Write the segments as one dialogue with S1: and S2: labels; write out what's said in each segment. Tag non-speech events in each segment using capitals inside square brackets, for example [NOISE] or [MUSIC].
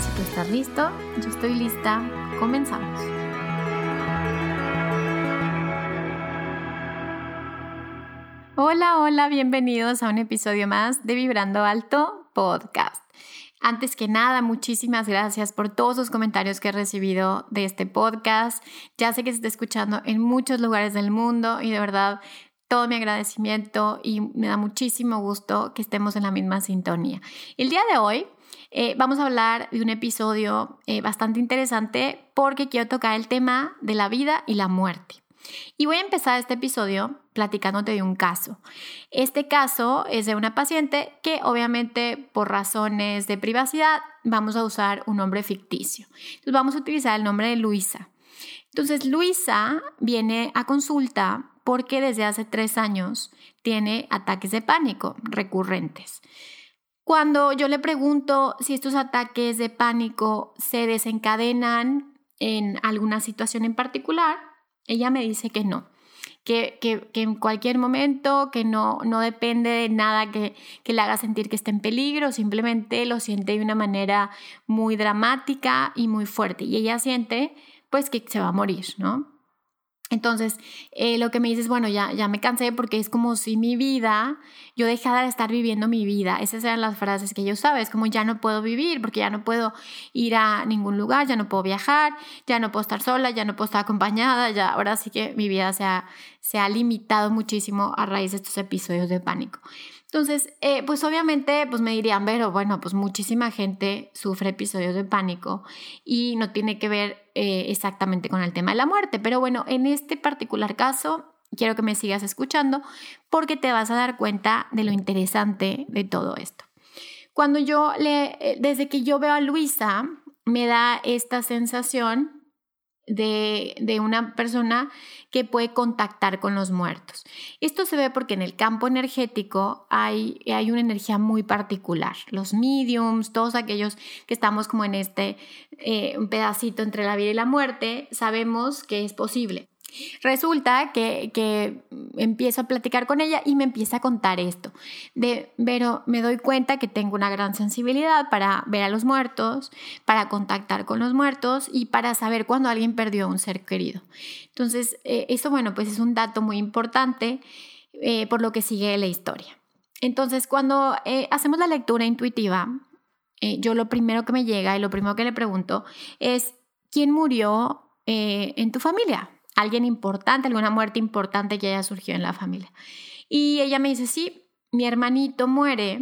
S1: Si tú estás listo, yo estoy lista, comenzamos. Hola, hola, bienvenidos a un episodio más de Vibrando Alto Podcast. Antes que nada, muchísimas gracias por todos los comentarios que he recibido de este podcast. Ya sé que se está escuchando en muchos lugares del mundo y de verdad todo mi agradecimiento y me da muchísimo gusto que estemos en la misma sintonía. El día de hoy eh, vamos a hablar de un episodio eh, bastante interesante porque quiero tocar el tema de la vida y la muerte. Y voy a empezar este episodio platicándote de un caso. Este caso es de una paciente que obviamente por razones de privacidad vamos a usar un nombre ficticio. Entonces vamos a utilizar el nombre de Luisa. Entonces Luisa viene a consulta porque desde hace tres años tiene ataques de pánico recurrentes. Cuando yo le pregunto si estos ataques de pánico se desencadenan en alguna situación en particular, ella me dice que no, que, en cualquier momento, que no, no depende de nada que, que le haga sentir que está en peligro, simplemente lo siente de una manera muy dramática y muy fuerte. Y ella siente pues que se va a morir, ¿no? Entonces, eh, lo que me dices, bueno, ya, ya me cansé porque es como si mi vida, yo dejara de estar viviendo mi vida. Esas eran las frases que yo usaba, es como ya no puedo vivir porque ya no puedo ir a ningún lugar, ya no puedo viajar, ya no puedo estar sola, ya no puedo estar acompañada, ya ahora sí que mi vida se ha, se ha limitado muchísimo a raíz de estos episodios de pánico. Entonces, eh, pues obviamente, pues me dirían, pero bueno, pues muchísima gente sufre episodios de pánico y no tiene que ver eh, exactamente con el tema de la muerte. Pero bueno, en este particular caso, quiero que me sigas escuchando porque te vas a dar cuenta de lo interesante de todo esto. Cuando yo le, eh, desde que yo veo a Luisa, me da esta sensación de, una persona que puede contactar con los muertos. Esto se ve porque en el campo energético hay, hay una energía muy particular. Los mediums, todos aquellos que estamos como en este eh, pedacito entre la vida y la muerte, sabemos que es posible. Resulta que, que, empiezo a platicar con ella y me empieza a contar esto. De, pero me doy cuenta que tengo una gran sensibilidad para ver a los muertos, para contactar con los muertos y para saber cuando alguien perdió a un ser querido. Entonces, eh, eso, bueno, pues es un dato muy importante eh, por lo que sigue la historia. Entonces, cuando eh, hacemos la lectura intuitiva, yo lo primero que me llega y lo primero que le pregunto es, ¿quién murió en tu familia? Alguien importante, alguna muerte importante que haya surgido en la familia. Y ella me dice, sí, mi hermanito muere,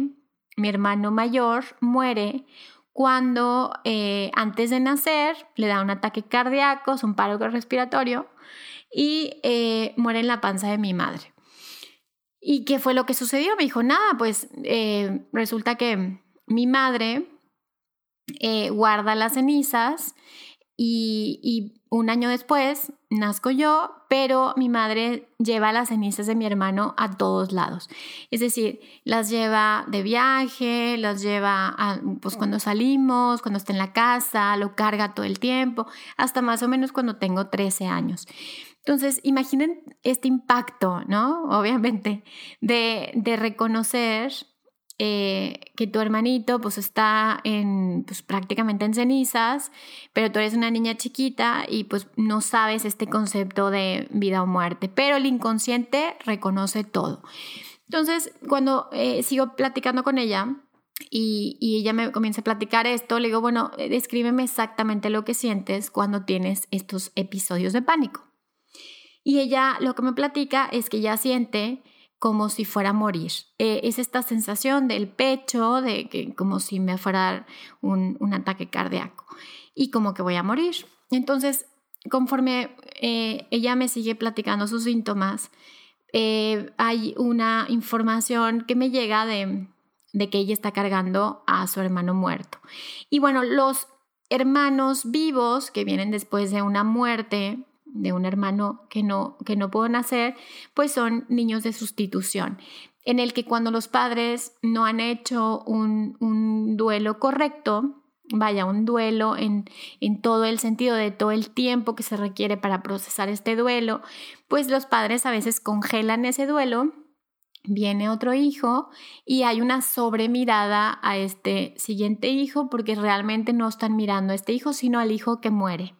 S1: mi hermano mayor muere cuando eh, antes de nacer le da un ataque cardíaco, un paro respiratorio y eh, muere en la panza de mi madre. ¿Y qué fue lo que sucedió? Me dijo, nada, pues eh, resulta que mi madre guarda las cenizas y, un año después nazco yo, pero mi madre lleva las cenizas de mi hermano a todos lados. Es decir, las lleva de viaje, las lleva pues cuando salimos, cuando está en la casa, lo carga todo el tiempo, hasta más o menos cuando tengo 13 años. Entonces, imaginen este impacto, ¿no? Obviamente, de, de reconocer eh, que tu hermanito pues está en, pues, prácticamente en cenizas, pero tú eres una niña chiquita y pues no sabes este concepto de vida o muerte, pero el inconsciente reconoce todo. Entonces, cuando eh, sigo platicando con ella, y, y, ella me comienza a platicar esto, le digo, bueno, eh, descríbeme exactamente lo que sientes cuando tienes estos episodios de pánico. Y ella lo que me platica es que ella siente como si fuera a morir. Eh, es esta sensación del pecho, de que como si me fuera un, un ataque cardíaco y como que voy a morir. Entonces, conforme eh, ella me sigue platicando sus síntomas, eh, hay una información que me llega de, de que ella está cargando a su hermano muerto. Y bueno, los hermanos vivos que vienen después de una muerte de un hermano que no, que no puedo nacer, pues son niños de sustitución, en el que cuando los padres no han hecho un, un duelo correcto, vaya, un duelo en, en, todo el sentido de todo el tiempo que se requiere para procesar este duelo, pues los padres a veces congelan ese duelo, viene otro hijo y hay una sobremirada a este siguiente hijo porque realmente no están mirando a este hijo, sino al hijo que muere.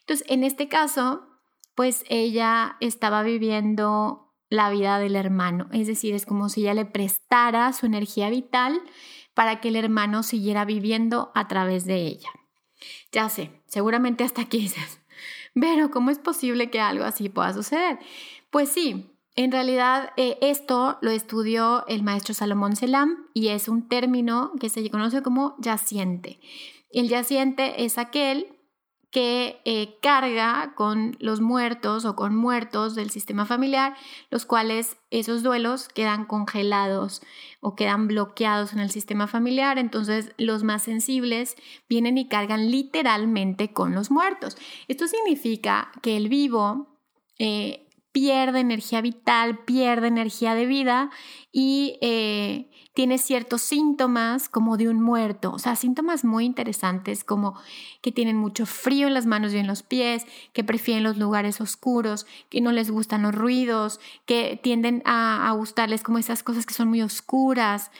S1: Entonces, en este caso, pues ella estaba viviendo la vida del hermano, es decir, es como si ella le prestara su energía vital para que el hermano siguiera viviendo a través de ella. Ya sé, seguramente hasta aquí dices, [LAUGHS] pero ¿cómo es posible que algo así pueda suceder? Pues sí, en realidad eh, esto lo estudió el maestro Salomón Selam y es un término que se conoce como yaciente. El yaciente es aquel que eh, carga con los muertos o con muertos del sistema familiar, los cuales esos duelos quedan congelados o quedan bloqueados en el sistema familiar, entonces los más sensibles vienen y cargan literalmente con los muertos. Esto significa que el vivo eh, pierde energía vital, pierde energía de vida y eh, tiene ciertos síntomas como de un muerto, o sea, síntomas muy interesantes como que tienen mucho frío en las manos y en los pies, que prefieren los lugares oscuros, que no les gustan los ruidos, que tienden a, a gustarles como esas cosas que son muy oscuras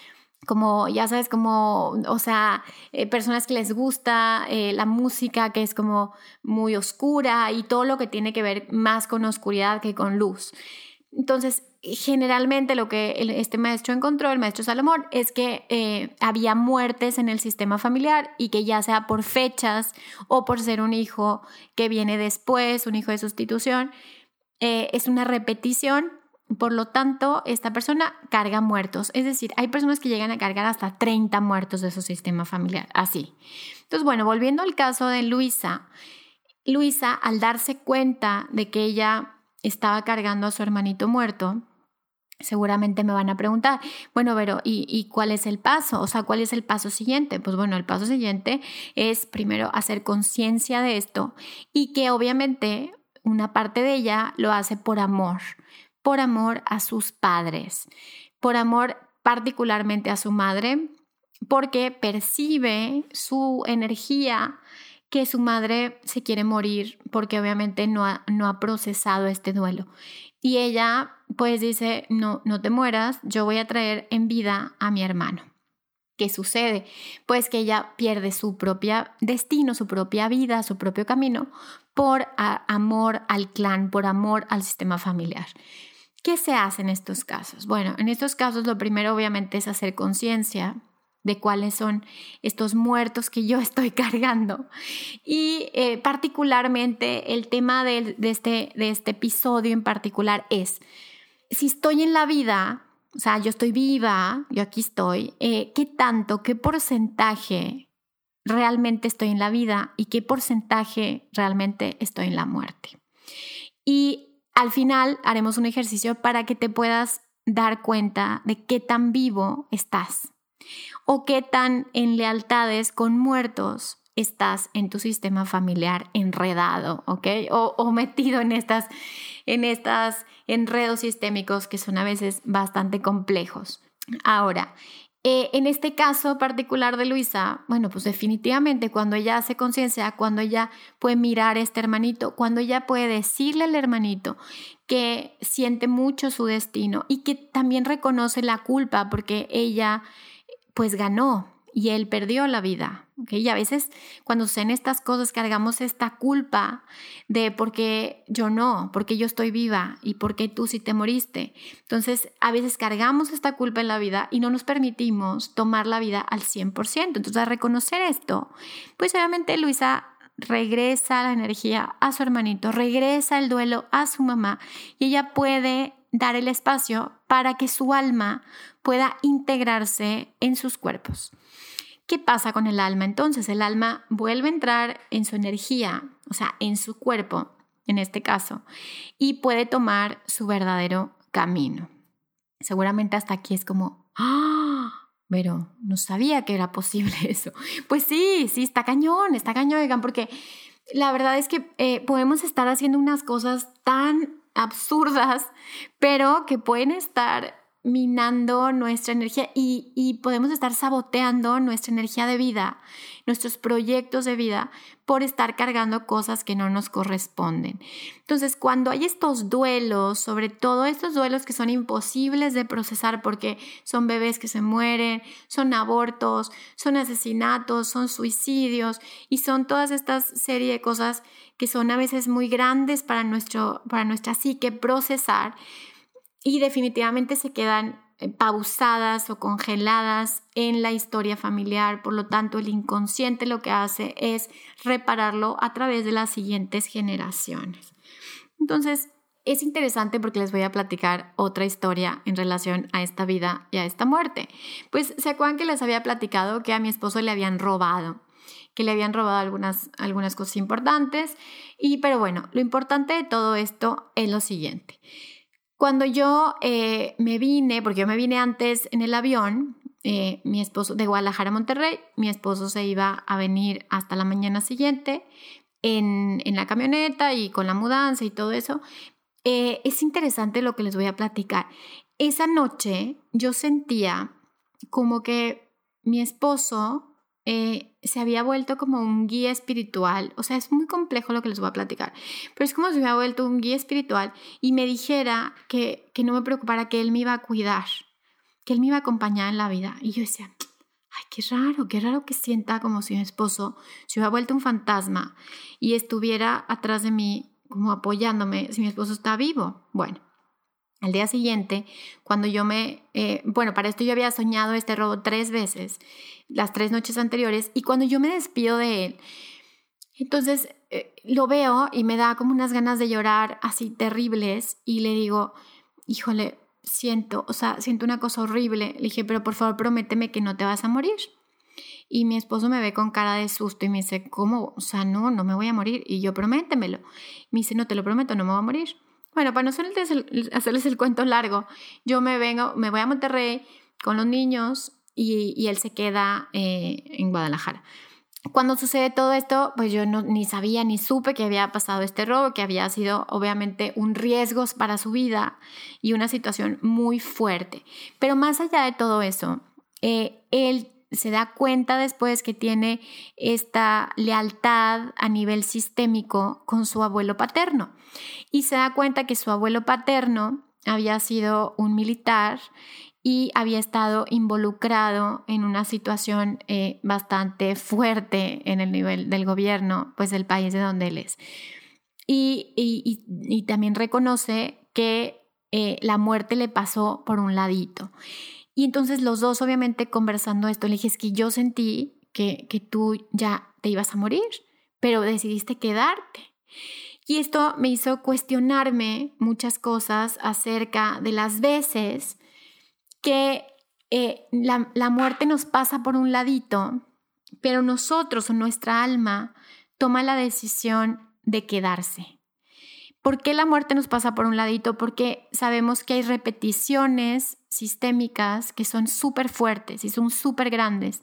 S1: como, ya sabes, como, o sea, eh, personas que les gusta eh, la música que es como muy oscura y todo lo que tiene que ver más con oscuridad que con luz. Entonces, generalmente lo que este maestro encontró, el maestro Salomón, es que eh, había muertes en el sistema familiar y que ya sea por fechas o por ser un hijo que viene después, un hijo de sustitución, es una repetición por lo tanto, esta persona carga muertos. Es decir, hay personas que llegan a cargar hasta 30 muertos de su sistema familiar. Así. Entonces, bueno, volviendo al caso de Luisa. Luisa, al darse cuenta de que ella estaba cargando a su hermanito muerto, seguramente me van a preguntar, bueno, pero ¿y, ¿y, cuál es el paso? O sea, ¿cuál es el paso siguiente? Pues bueno, el paso siguiente es primero hacer conciencia de esto y que obviamente una parte de ella lo hace por amor, por amor a sus padres, por amor particularmente a su madre, porque percibe su energía que su madre se quiere morir porque obviamente no ha, no ha procesado este duelo. Y ella pues dice, no, no te mueras, yo voy a traer en vida a mi hermano. ¿Qué sucede? Pues que ella pierde su propio destino, su propia vida, su propio camino por amor al clan, por amor al sistema familiar. ¿Qué se hace en estos casos? Bueno, en estos casos lo primero obviamente es hacer conciencia de cuáles son estos muertos que yo [LAUGHS] estoy cargando. Y eh, particularmente el tema de, este, de este episodio en particular es, si estoy en la vida, o sea, yo estoy viva, yo aquí estoy, eh, ¿qué tanto, qué porcentaje realmente estoy en la vida y qué porcentaje realmente estoy en la muerte? Y al final haremos un ejercicio para que te puedas dar cuenta de qué tan vivo estás o qué tan en lealtades con muertos estás en tu sistema familiar enredado, ¿ok? O, metido en estas, en estas enredos sistémicos que son a veces bastante complejos. Ahora, eh, en este caso particular de Luisa, bueno, pues definitivamente cuando ella hace conciencia, cuando ella puede mirar a este hermanito, cuando ella puede decirle al hermanito que siente mucho su destino y que también reconoce la culpa porque ella pues ganó, y él perdió la vida. Y a veces cuando suceden estas cosas cargamos esta culpa de por qué yo no, por qué yo estoy viva y por qué tú sí te moriste. Entonces a veces cargamos esta culpa en la vida y no nos permitimos tomar la vida al 100%. Entonces a reconocer esto, pues obviamente Luisa regresa la energía a su hermanito, regresa el duelo a su mamá y ella puede dar el espacio para que su alma pueda integrarse en sus cuerpos. ¿Qué pasa con el alma entonces? El alma vuelve a entrar en su energía, o sea, en su cuerpo, en este caso, y puede tomar su verdadero camino. Seguramente hasta aquí es como, ¡ah! Pero no sabía que era posible [LAUGHS] eso. Pues sí, sí, está cañón, está cañón, oigan, porque la verdad es que eh, podemos estar haciendo unas cosas tan absurdas, pero que pueden estar minando nuestra energía y, podemos estar saboteando nuestra energía de vida, nuestros proyectos de vida por estar cargando cosas que no nos corresponden. Entonces, cuando hay estos duelos, sobre todo estos duelos que son imposibles de procesar porque son bebés que se mueren, son abortos, son asesinatos, son suicidios y son todas estas serie de cosas que son a veces muy grandes para, nuestro, para nuestra psique procesar, y definitivamente se quedan eh, pausadas o congeladas en la historia familiar. Por lo tanto, el inconsciente lo que hace es repararlo a través de las siguientes generaciones. Entonces, es interesante porque les voy a platicar otra historia en relación a esta vida y a esta muerte. Pues se acuerdan que les había platicado que a mi esposo le habían robado que le habían robado algunas, algunas cosas importantes. Y, pero bueno, lo importante de todo esto es lo siguiente. Cuando yo eh, me vine, porque yo me vine antes en el avión, eh, mi esposo de Guadalajara a Monterrey, mi esposo se iba a venir hasta la mañana siguiente en, la camioneta y con la mudanza y todo eso. Eh, es interesante lo que les voy a platicar. Esa noche yo sentía como que mi esposo eh, se había vuelto como un guía espiritual. O sea, es muy complejo lo que les voy a platicar, pero es como si me hubiera vuelto un guía espiritual y me dijera que, que no me preocupara, que él me iba a cuidar, que él me iba a acompañar en la vida. Y yo decía, ay, qué raro, qué raro que sienta como si mi esposo se hubiera vuelto un fantasma y estuviera atrás de mí como apoyándome si mi esposo está vivo. Bueno, al día siguiente, cuando yo me, eh, bueno, para esto yo había soñado este robo tres veces, las tres noches anteriores, y cuando yo me despido de él, entonces eh, lo veo y me da como unas ganas de llorar así terribles y le digo, híjole, siento, o sea, siento una cosa horrible. Le dije, pero por favor prométeme que no te vas a morir. Y mi esposo me ve con cara de susto y me dice, ¿cómo? O sea, no, no me voy a morir. Y yo, prométemelo. Me dice, no, te lo prometo, no me voy a morir. Bueno, para no hacerles el, cuento largo, yo me vengo, me voy a Monterrey con los niños y, él se queda eh, en Guadalajara. Cuando sucede todo esto, pues yo no, ni sabía ni supe que había pasado este robo, que había sido obviamente un riesgo para su vida y una situación muy fuerte. Pero más allá de todo eso, eh, él se da cuenta después que tiene esta lealtad a nivel sistémico con su abuelo paterno y se da cuenta que su abuelo paterno había sido un militar y había estado involucrado en una situación eh, bastante fuerte en el nivel del gobierno, pues del país de donde él es. Y, también reconoce que eh, la muerte le pasó por un ladito. Y entonces los dos, obviamente, conversando esto, le dije, que yo sentí que, que tú ya te ibas a morir, pero decidiste quedarte. Y esto me hizo cuestionarme muchas cosas acerca de las veces que eh, la, la muerte nos pasa por un ladito, pero nosotros o nuestra alma toma la decisión de quedarse. ¿Por qué la muerte nos pasa por un ladito? Porque sabemos que hay repeticiones sistémicas que son súper fuertes y son súper grandes,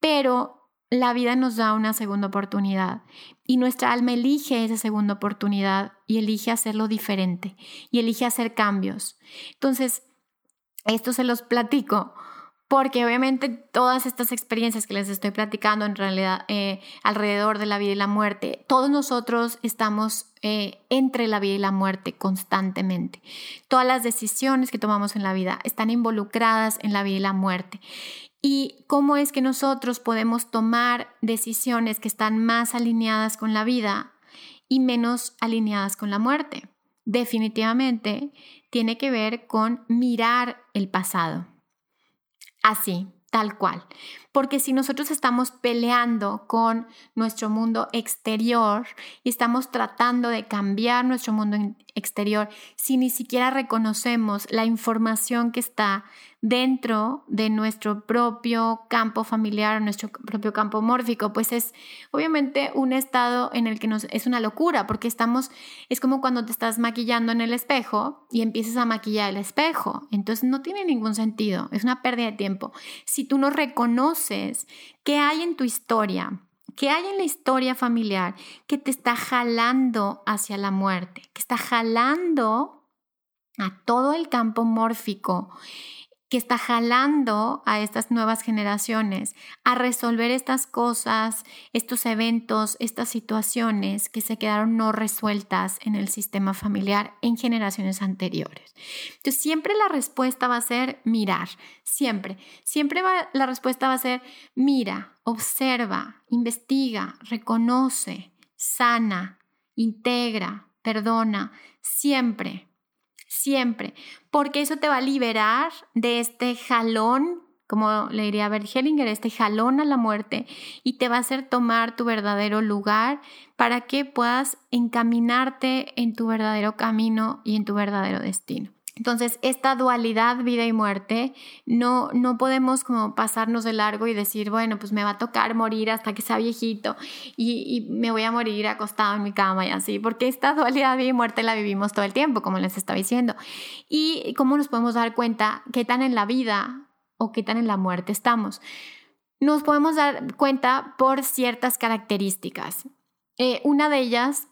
S1: pero la vida nos da una segunda oportunidad y nuestra alma elige esa segunda oportunidad y elige hacerlo diferente y elige hacer cambios. Entonces, esto se los platico porque obviamente todas estas experiencias que les estoy platicando en realidad eh, alrededor de la vida y la muerte, todos nosotros estamos eh, entre la vida y la muerte constantemente. Todas las decisiones que tomamos en la vida están involucradas en la vida y la muerte. y cómo es que nosotros podemos tomar decisiones que están más alineadas con la vida y menos alineadas con la muerte. Definitivamente tiene que ver con mirar el pasado. Así, tal cual. Porque si nosotros estamos peleando con nuestro mundo exterior y estamos tratando de cambiar nuestro mundo exterior, si ni siquiera reconocemos la información que está dentro de nuestro propio campo familiar, nuestro propio campo mórfico, pues es obviamente un estado en el que nos, es una locura, porque estamos, es como cuando te estás maquillando en el espejo y empiezas a maquillar el espejo, entonces no tiene ningún sentido, es una pérdida de tiempo. Si tú no reconoces qué hay en tu historia, qué hay en la historia familiar que te está jalando hacia la muerte, que está jalando a todo el campo mórfico que está jalando a estas nuevas generaciones a resolver estas cosas, estos eventos, estas situaciones que se quedaron no resueltas en el sistema familiar en generaciones anteriores. Entonces, siempre la respuesta va a ser mirar, siempre, siempre la respuesta va a ser mira, observa, investiga, reconoce, sana, integra, perdona, siempre siempre, porque eso te va a liberar de este jalón, como le diría Bert Hellinger, este jalón a la muerte y te va a hacer tomar tu verdadero lugar para que puedas encaminarte en tu verdadero camino y en tu verdadero destino. Entonces, esta dualidad vida y muerte, no, no podemos como pasarnos de largo y decir, bueno, pues me va a tocar morir hasta que sea viejito y, y, me voy a morir acostado en mi cama y así, porque esta dualidad vida y muerte la vivimos todo el tiempo, como les estaba diciendo. Y cómo nos podemos dar cuenta qué tan en la vida o qué tan en la muerte estamos. Nos podemos dar cuenta por ciertas características. Eh, una de ellas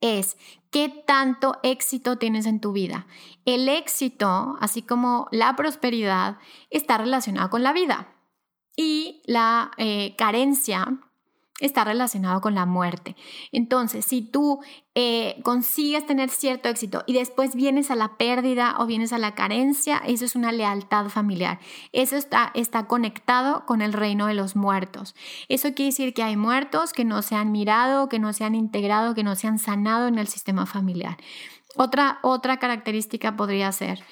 S1: es qué tanto éxito tienes en tu vida. El éxito, así como la prosperidad, está relacionado con la vida y la eh, carencia está relacionado con la muerte. Entonces, si tú eh, consigues tener cierto éxito y después vienes a la pérdida o vienes a la carencia, eso es una lealtad familiar. Eso está, está conectado con el reino de los muertos. Eso quiere decir que hay muertos que no se han mirado, que no se han integrado, que no se han sanado en el sistema familiar. Otra, otra característica podría ser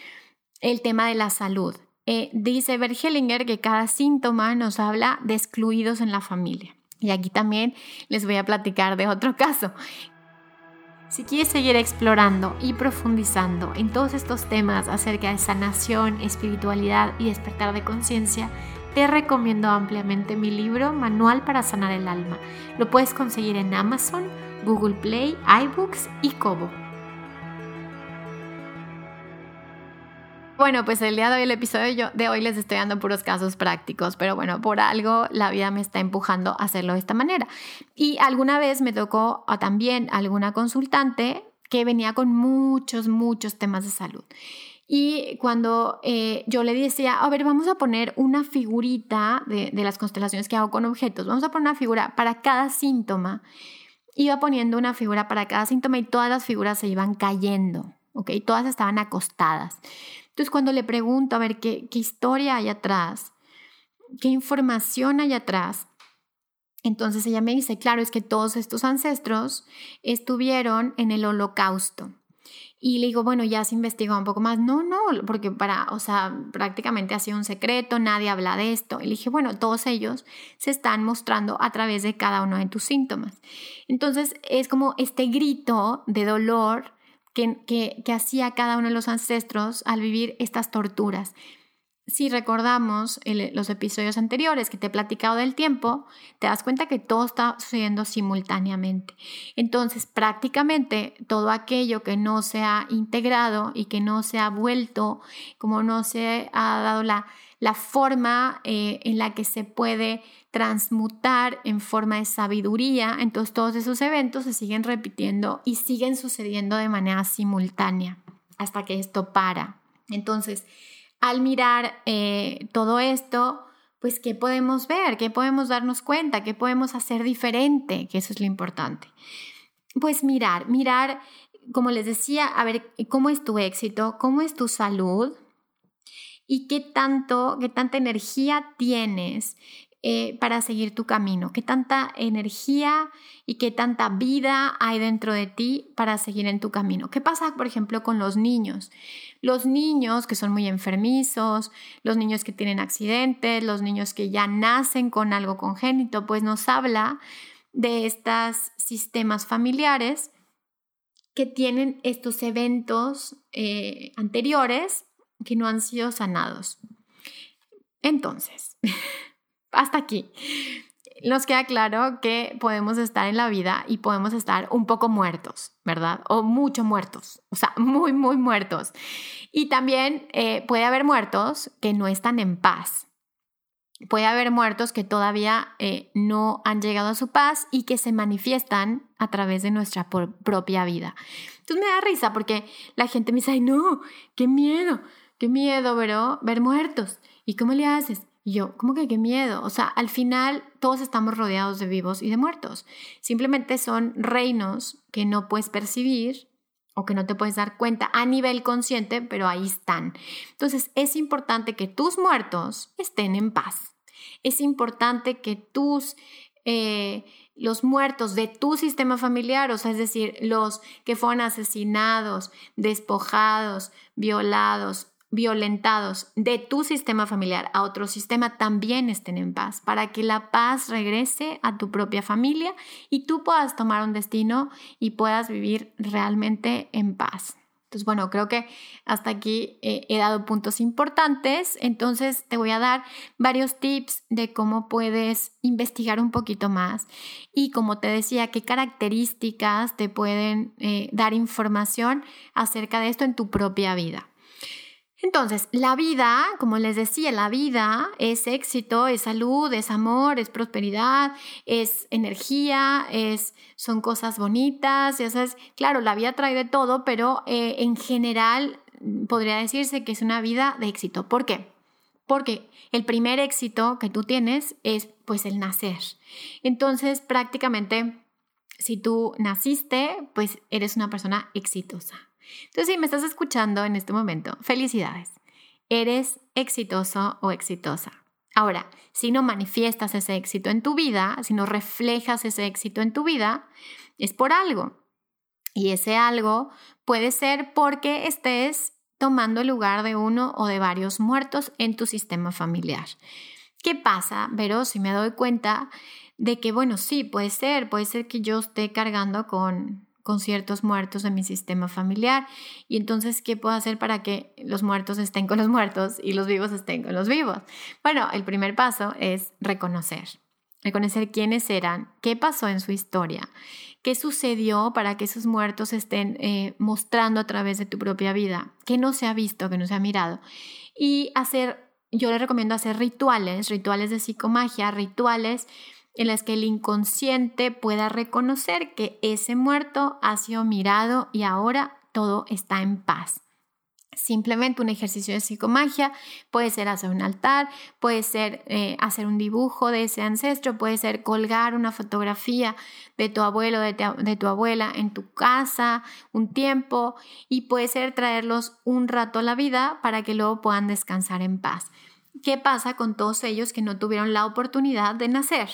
S1: el tema de la salud. Eh, dice Bergelinger que cada síntoma nos habla de excluidos en la familia. Y aquí también les voy a platicar de otro caso. Si quieres seguir explorando y profundizando en todos estos temas acerca de sanación, espiritualidad y despertar de conciencia, te recomiendo ampliamente mi libro Manual para Sanar el Alma. Lo puedes conseguir en Amazon, Google Play, iBooks y Kobo. Bueno, pues el día de hoy, el episodio de hoy les estoy dando puros casos prácticos, pero bueno, por algo la vida me está empujando a hacerlo de esta manera. Y alguna vez me tocó también alguna consultante que venía con muchos, muchos temas de salud. Y cuando eh, yo le decía, a ver, vamos a poner una figurita de, de las constelaciones que hago con objetos, vamos a poner una figura para cada síntoma, iba poniendo una figura para cada síntoma y todas las figuras se iban cayendo, ¿ok? Todas estaban acostadas. Entonces, cuando le pregunto, a ver, ¿qué, historia hay atrás? ¿Qué información hay atrás? Entonces ella me dice, claro, es que todos estos ancestros estuvieron en el holocausto. Y le digo, bueno, ya se investigó un poco más. No, no, porque para, o sea, prácticamente ha sido un secreto, nadie habla de esto. Y le dije, bueno, todos ellos se están mostrando a través de cada uno de tus síntomas. Entonces es como este grito de dolor que, hacía cada uno de los ancestros al vivir estas torturas. Si recordamos los episodios anteriores que te he platicado del tiempo, te das cuenta que todo está sucediendo simultáneamente. Entonces, prácticamente todo aquello que no se ha integrado y que no se ha vuelto, como no se ha dado la, la forma eh, en la que se puede transmutar en forma de sabiduría, entonces todos esos eventos se siguen repitiendo y siguen sucediendo de manera simultánea hasta que esto para. Entonces, al mirar eh, todo esto, pues, ¿qué podemos ver? ¿Qué podemos darnos cuenta? ¿Qué podemos hacer diferente? Que eso es lo importante. Pues mirar, mirar, como les decía, a ver, ¿cómo es tu éxito? ¿Cómo es tu salud? Y qué tanto, qué tanta energía tienes eh, para seguir tu camino, qué tanta energía y qué tanta vida hay dentro de ti para seguir en tu camino. ¿Qué pasa, por ejemplo, con los niños? Los niños que son muy enfermizos, los niños que tienen accidentes, los niños que ya nacen con algo congénito, pues nos habla de estos sistemas familiares que tienen estos eventos eh, anteriores que no han sido sanados. Entonces, [LAUGHS] hasta aquí. Nos queda claro que podemos estar en la vida y podemos estar un poco muertos, ¿verdad? O mucho muertos, o sea, [LAUGHS] muy, muy muertos. Y también eh, puede haber muertos que no están en paz. Puede haber muertos que todavía eh, no han llegado a su paz y que se manifiestan a través de nuestra propia vida. Entonces me da risa porque la gente me dice, ay no, qué miedo, qué miedo, pero ver muertos. ¿Y cómo le haces? Y yo, ¿cómo que qué miedo? O sea, al final todos estamos rodeados de vivos y de muertos. Simplemente son reinos que no puedes percibir o que no te puedes dar cuenta a nivel consciente, pero ahí están. Entonces es importante que tus muertos estén en paz. Es importante que tus... Eh, los muertos de tu sistema familiar, o sea, es decir, los que fueron asesinados, despojados, violados, violentados de tu sistema familiar a otro sistema también estén en paz, para que la paz regrese a tu propia familia y tú puedas tomar un destino y puedas vivir realmente en paz. Entonces, bueno, creo que hasta aquí eh, he dado puntos importantes. Entonces, te voy a dar varios tips de cómo puedes investigar un poquito más y, como te decía, qué características te pueden eh, dar información acerca de esto en tu propia vida. Entonces, la vida, como les decía, la vida es éxito, es salud, es amor, es prosperidad, es energía, es, son cosas bonitas, ya sabes, claro, la vida trae de todo, pero eh, en general podría decirse que es una vida de éxito. ¿Por qué? Porque el primer éxito que tú tienes es pues el nacer. Entonces, prácticamente, si tú naciste, pues eres una persona exitosa. Entonces, si me estás escuchando en este momento, felicidades. Eres exitoso o exitosa. Ahora, si no manifiestas ese éxito en tu vida, si no reflejas ese éxito en tu vida, es por algo. Y ese algo puede ser porque estés tomando el lugar de uno o de varios muertos en tu sistema familiar. ¿Qué pasa, Pero si me doy cuenta de que, bueno, sí, puede ser, puede ser que yo esté cargando con con ciertos muertos de mi sistema familiar. Y entonces, ¿qué puedo hacer para que los muertos estén con los muertos y los vivos estén con los vivos? Bueno, el primer paso es reconocer. Reconocer quiénes eran, qué pasó en su historia, qué sucedió para que esos muertos estén eh, mostrando a través de tu propia vida, qué no se ha visto, qué no se ha mirado. Y hacer, yo le recomiendo hacer rituales, rituales de psicomagia, rituales en las que el inconsciente pueda reconocer que ese muerto ha sido mirado y ahora todo está en paz. Simplemente un ejercicio de psicomagia puede ser hacer un altar, puede ser eh, hacer un dibujo de ese ancestro, puede ser colgar una fotografía de tu abuelo, de, de tu abuela en tu casa un tiempo y puede ser traerlos un rato a la vida para que luego puedan descansar en paz. ¿Qué pasa con todos ellos que no tuvieron la oportunidad de nacer?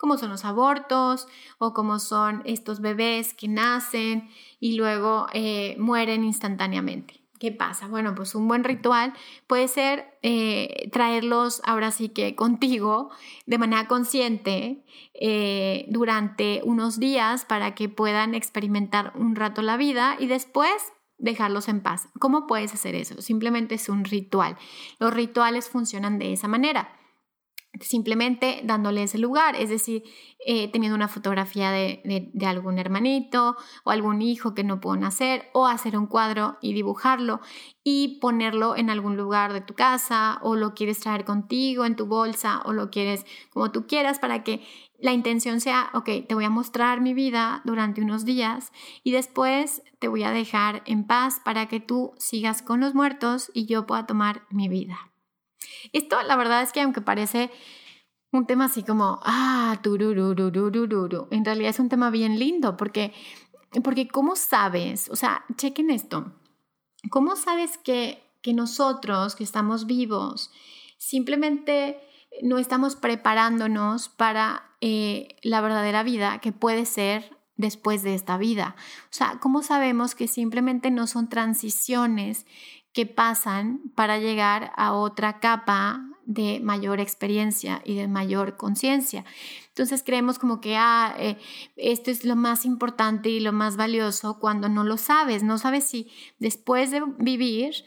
S1: Como son los abortos o como son estos bebés que nacen y luego eh, mueren instantáneamente. ¿Qué pasa? Bueno, pues un buen ritual puede ser eh, traerlos ahora sí que contigo de manera consciente eh, durante unos días para que puedan experimentar un rato la vida y después dejarlos en paz. ¿Cómo puedes hacer eso? Simplemente es un ritual. Los rituales funcionan de esa manera simplemente dándole ese lugar, es decir, eh, teniendo una fotografía de, algún hermanito o algún hijo que no pudo nacer, o hacer un cuadro y dibujarlo y ponerlo en algún lugar de tu casa, o lo quieres traer contigo en tu bolsa, o lo quieres como tú quieras, para que la intención sea, ok, te voy a mostrar mi vida durante unos días y después te voy a dejar en paz para que tú sigas con los muertos y yo pueda tomar mi vida. Esto, la verdad es que aunque parece un tema así como, ah, tururururururu, en realidad es un tema bien lindo porque, porque ¿cómo sabes? O sea, chequen esto. ¿Cómo sabes que que nosotros que estamos vivos simplemente no estamos preparándonos para eh, la verdadera vida que puede ser después de esta vida. O sea, ¿cómo sabemos que simplemente no son transiciones que pasan para llegar a otra capa de mayor experiencia y de mayor conciencia. Entonces creemos como que ah, eh, esto es lo más importante y lo más valioso cuando no lo sabes, no sabes si después de vivir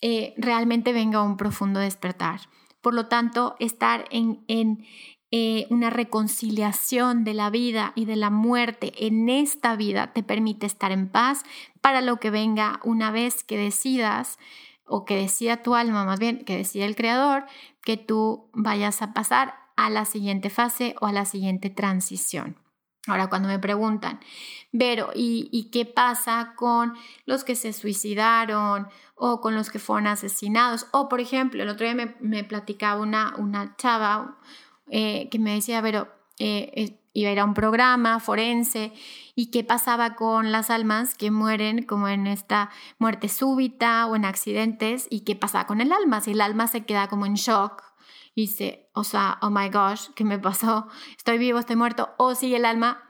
S1: eh, realmente venga un profundo despertar. Por lo tanto, estar en, en eh, una reconciliación de la vida y de la muerte en esta vida te permite estar en paz para lo que venga una vez que decidas o que decida tu alma, más bien que decida el creador, que tú vayas a pasar a la siguiente fase o a la siguiente transición. Ahora, cuando me preguntan, pero ¿y, qué pasa con los que se suicidaron o con los que fueron asesinados? O, por ejemplo, el otro día me, platicaba una, una chava eh, que me decía, pero eh, iba a ir a un programa forense y qué pasaba con las almas que mueren como en esta muerte súbita o en accidentes y qué pasaba con el alma, si el alma se queda como en shock y dice, o sea, oh my gosh, ¿qué me pasó? Estoy vivo, estoy muerto, o si el alma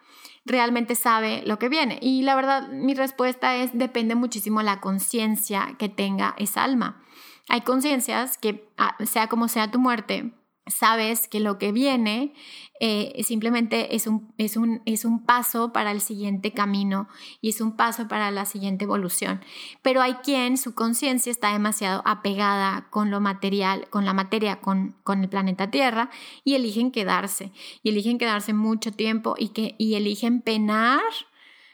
S1: realmente sabe lo que viene. Y la verdad, mi respuesta es, depende muchísimo la conciencia que tenga esa alma. Hay conciencias que, ah, sea como sea tu muerte, sabes que lo que viene eh, simplemente es un, es, un, es un paso para el siguiente camino y es un paso para la siguiente evolución. Pero hay quien su conciencia está demasiado apegada con lo material, con la materia, con, con el planeta Tierra y eligen quedarse. Y eligen quedarse mucho tiempo y, que, y eligen penar.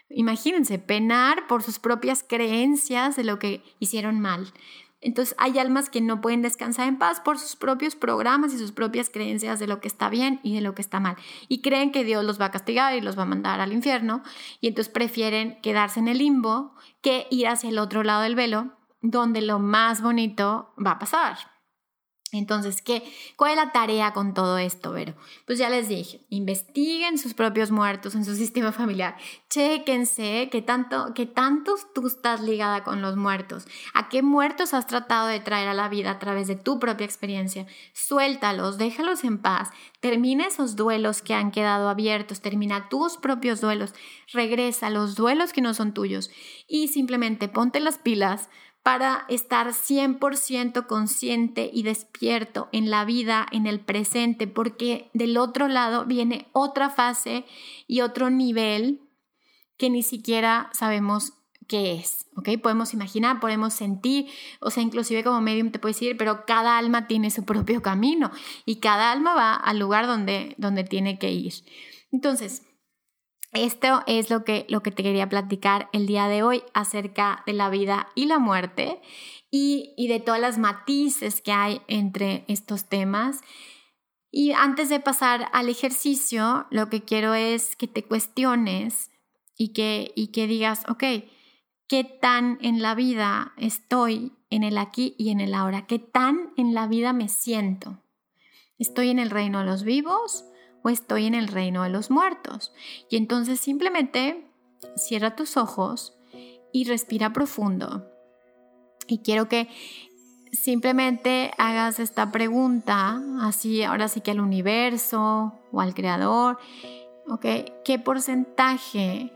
S1: Imagínense, penar por sus propias creencias de lo que hicieron mal. Entonces hay almas que no pueden descansar en paz por sus propios programas y sus propias creencias de lo que está bien y de lo que está mal. Y creen que Dios los va a castigar y los va a mandar al infierno. Y entonces prefieren quedarse en el limbo que ir hacia el otro lado del velo, donde lo más bonito va a pasar. Entonces, ¿qué, ¿cuál es la tarea con todo esto, Vero? Pues ya les dije, investiguen sus propios muertos en su [LAUGHS] sistema familiar, chéquense qué tanto, qué tantos tú estás ligada con los muertos, a qué muertos has tratado de traer a la vida a través de tu propia experiencia, suéltalos, déjalos en paz, termina esos duelos que han quedado abiertos, termina tus propios duelos, regresa a los duelos que no son tuyos. Y simplemente ponte las pilas para estar 100% consciente y despierto en la vida, en el presente, porque del otro lado viene otra fase y otro nivel que ni siquiera sabemos qué es, ¿ok? Podemos imaginar, podemos sentir, o sea, inclusive como medium te puedes decir, pero cada alma tiene su propio camino y cada alma va al lugar donde, donde tiene que ir. Entonces, esto es lo que, lo que te quería platicar el día de hoy acerca de la vida y la muerte y, y de todas las matices que hay entre estos temas. Y antes de pasar al ejercicio, lo que quiero es que te cuestiones y que, y que digas, ok, ¿qué tan en la vida estoy en el aquí y en el ahora? ¿Qué tan en la vida me siento? ¿Estoy en el reino de los vivos? O estoy en el reino de los muertos. Y entonces simplemente cierra tus ojos y respira profundo. Y quiero que simplemente hagas esta pregunta, así ahora sí que al universo o al creador, ¿ok? ¿Qué porcentaje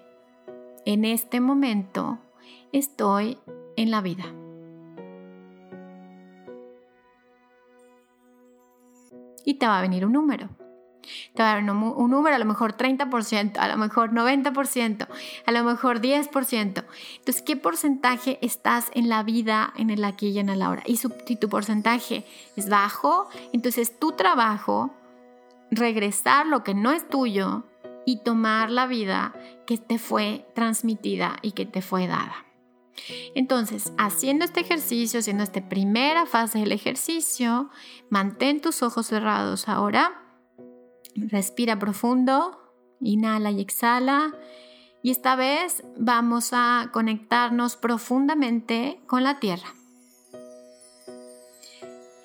S1: en este momento estoy en la vida? Y te va a venir un número. Te va a dar un, número, a lo mejor 30%, a lo mejor 90%, a lo mejor 10%. Entonces, ¿qué porcentaje estás en la vida, en el aquí y en el ahora? Y si tu porcentaje es bajo, entonces tu trabajo, regresar lo que no es tuyo y tomar la vida que te fue transmitida y que te fue dada. Entonces, haciendo este ejercicio, haciendo esta primera fase del ejercicio, mantén tus ojos cerrados ahora Respira profundo, inhala y exhala. Y esta vez vamos a conectarnos profundamente con la tierra.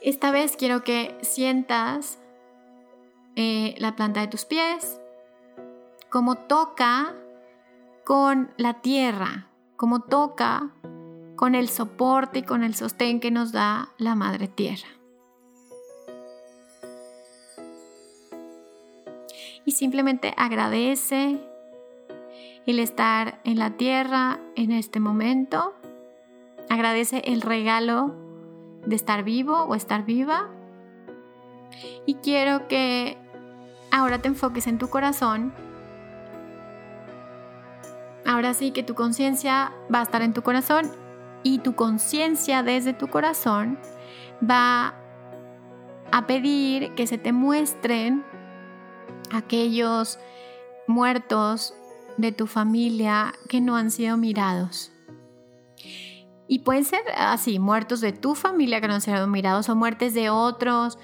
S1: Esta vez quiero que sientas eh, la planta de tus pies, como toca con la tierra, como toca con el soporte y con el sostén que nos da la Madre Tierra. Simplemente agradece el estar en la tierra en este momento. Agradece el regalo de estar vivo o estar viva. Y quiero que ahora te enfoques en tu corazón. Ahora sí que tu conciencia va a estar en tu corazón y tu conciencia desde tu corazón va a pedir que se te muestren aquellos muertos de tu familia que no han sido mirados. Y pueden ser así, muertos de tu familia que no han sido mirados o muertes de otros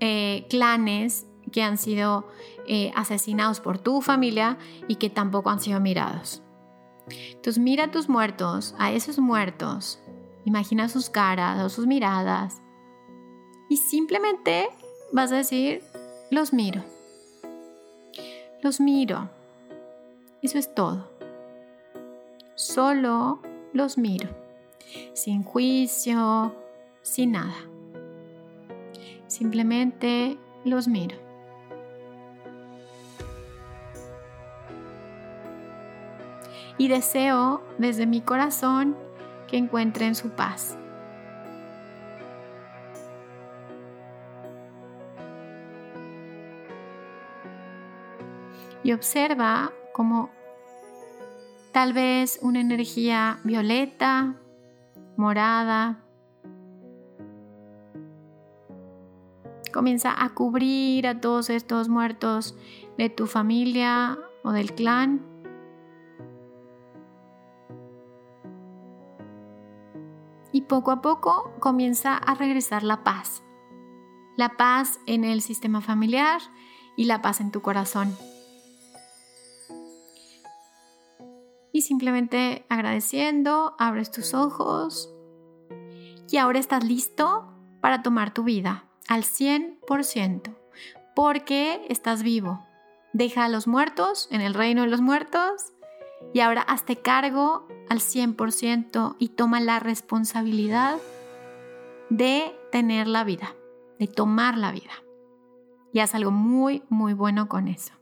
S1: eh, clanes que han sido eh, asesinados por tu familia y que tampoco han sido mirados. Entonces mira a tus muertos, a esos muertos, imagina sus caras o sus miradas y simplemente vas a decir, los miro. Los miro. Eso es todo. Solo los miro. Sin juicio, sin nada. Simplemente los miro. Y deseo desde mi corazón que encuentren su paz. Y observa como tal vez una energía violeta, morada, comienza a cubrir a todos estos muertos de tu familia o del clan. Y poco a poco comienza a regresar la paz. La paz en el sistema familiar y la paz en tu corazón. Simplemente agradeciendo, abres tus ojos y ahora estás listo para tomar tu vida al 100% porque estás vivo. Deja a los muertos en el reino de los muertos y ahora hazte cargo al 100% y toma la responsabilidad de tener la vida, de tomar la vida. Y haz algo muy, muy bueno con eso.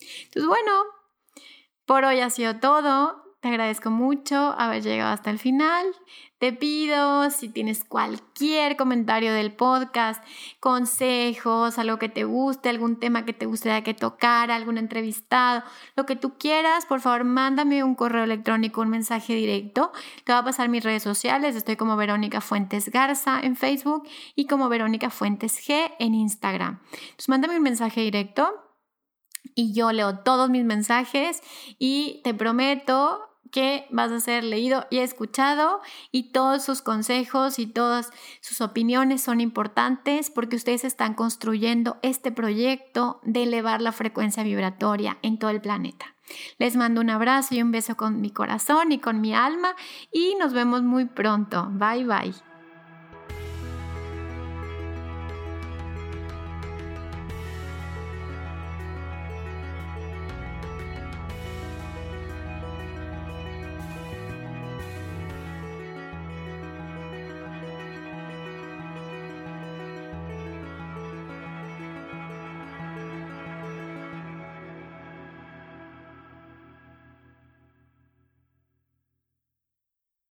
S1: Entonces, bueno, por hoy ha sido todo. Te agradezco mucho haber llegado hasta el final. Te pido si tienes cualquier comentario del podcast, consejos, algo que te guste, algún tema que te gustaría que tocara, algún entrevistado, lo que tú quieras, por favor, mándame un correo electrónico, un mensaje directo. Te voy a pasar mis redes sociales. Estoy como Verónica Fuentes Garza en Facebook y como Verónica Fuentes G en Instagram. Entonces, mándame un mensaje directo y yo leo todos mis mensajes y te prometo que vas a ser leído y escuchado y todos sus consejos y todas sus opiniones son importantes porque ustedes están construyendo este proyecto de elevar la frecuencia vibratoria en todo el planeta. Les mando un abrazo y un beso con mi corazón y con mi alma y nos vemos muy pronto. Bye bye.